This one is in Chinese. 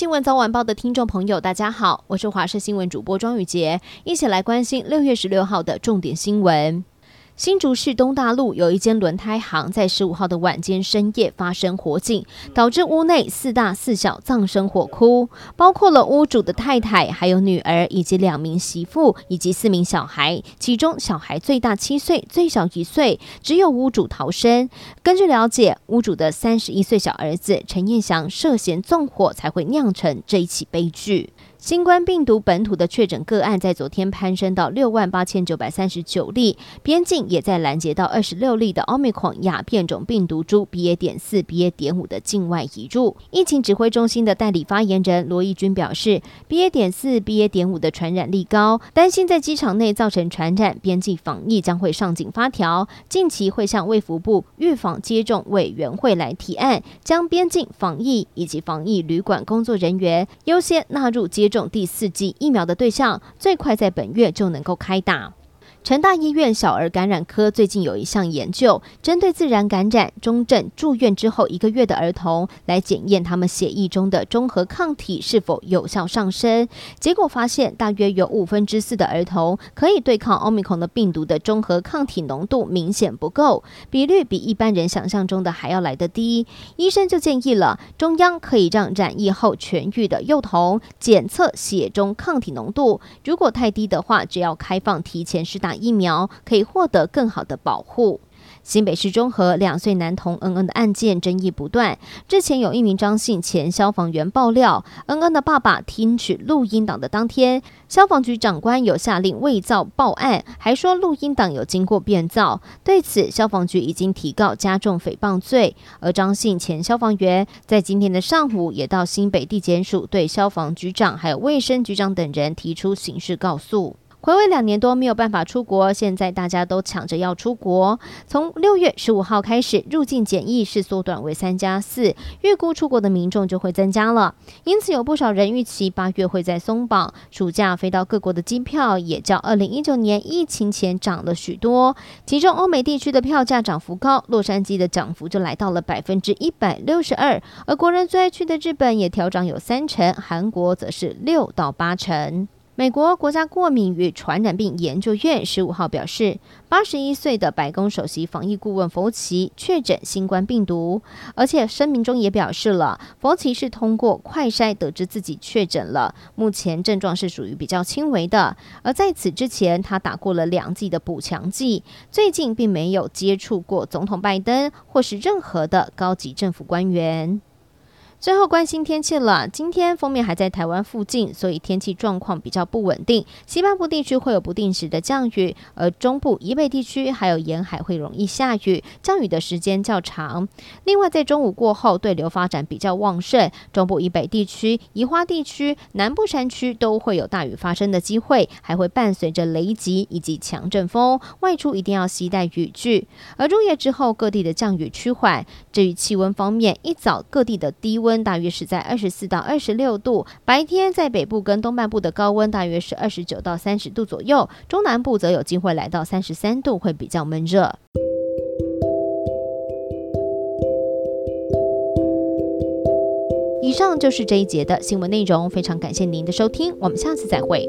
新闻早晚报的听众朋友，大家好，我是华视新闻主播庄宇杰，一起来关心六月十六号的重点新闻。新竹市东大路有一间轮胎行，在十五号的晚间深夜发生火警，导致屋内四大四小葬身火窟，包括了屋主的太太、还有女儿以及两名媳妇以及四名小孩，其中小孩最大七岁，最小一岁，只有屋主逃生。根据了解，屋主的三十一岁小儿子陈彦祥涉嫌纵火，才会酿成这一起悲剧。新冠病毒本土的确诊个案在昨天攀升到六万八千九百三十九例，边境也在拦截到二十六例的奥密克戎亚变种病毒株 BA. 点四、BA. 点五的境外移入。疫情指挥中心的代理发言人罗义军表示，BA. 点四、BA. 点五的传染力高，担心在机场内造成传染，边境防疫将会上紧发条。近期会向卫福部预防接种委员会来提案，将边境防疫以及防疫旅馆工作人员优先纳入接。种第四剂疫苗的对象，最快在本月就能够开打。成大医院小儿感染科最近有一项研究，针对自然感染中症住院之后一个月的儿童，来检验他们血液中的中和抗体是否有效上升。结果发现，大约有五分之四的儿童可以对抗奥密克戎的病毒的中和抗体浓度明显不够，比率比一般人想象中的还要来得低。医生就建议了，中央可以让染疫后痊愈的幼童检测血中抗体浓度，如果太低的话，只要开放提前施打。打疫苗可以获得更好的保护。新北市中和两岁男童恩恩的案件争议不断。之前有一名张姓前消防员爆料，恩恩的爸爸听取录音档的当天，消防局长官有下令伪造报案，还说录音档有经过变造。对此，消防局已经提告加重诽谤罪。而张姓前消防员在今天的上午也到新北地检署对消防局长还有卫生局长等人提出刑事告诉。回味两年多没有办法出国，现在大家都抢着要出国。从六月十五号开始，入境检疫是缩短为三加四，预估出国的民众就会增加了。因此，有不少人预期八月会再松绑，暑假飞到各国的机票也较二零一九年疫情前涨了许多。其中，欧美地区的票价涨幅高，洛杉矶的涨幅就来到了百分之一百六十二，而国人最爱去的日本也调涨有三成，韩国则是六到八成。美国国家过敏与传染病研究院十五号表示，八十一岁的白宫首席防疫顾问佛奇确诊新冠病毒，而且声明中也表示了，佛奇是通过快筛得知自己确诊了，目前症状是属于比较轻微的。而在此之前，他打过了两剂的补强剂，最近并没有接触过总统拜登或是任何的高级政府官员。最后关心天气了，今天锋面还在台湾附近，所以天气状况比较不稳定。西半部地区会有不定时的降雨，而中部以北地区还有沿海会容易下雨，降雨的时间较长。另外，在中午过后，对流发展比较旺盛，中部以北地区、宜花地区、南部山区都会有大雨发生的机会，还会伴随着雷击以及强阵风，外出一定要携带雨具。而入夜之后，各地的降雨趋缓。至于气温方面，一早各地的低温。温大约是在二十四到二十六度，白天在北部跟东半部的高温大约是二十九到三十度左右，中南部则有机会来到三十三度，会比较闷热。以上就是这一节的新闻内容，非常感谢您的收听，我们下次再会。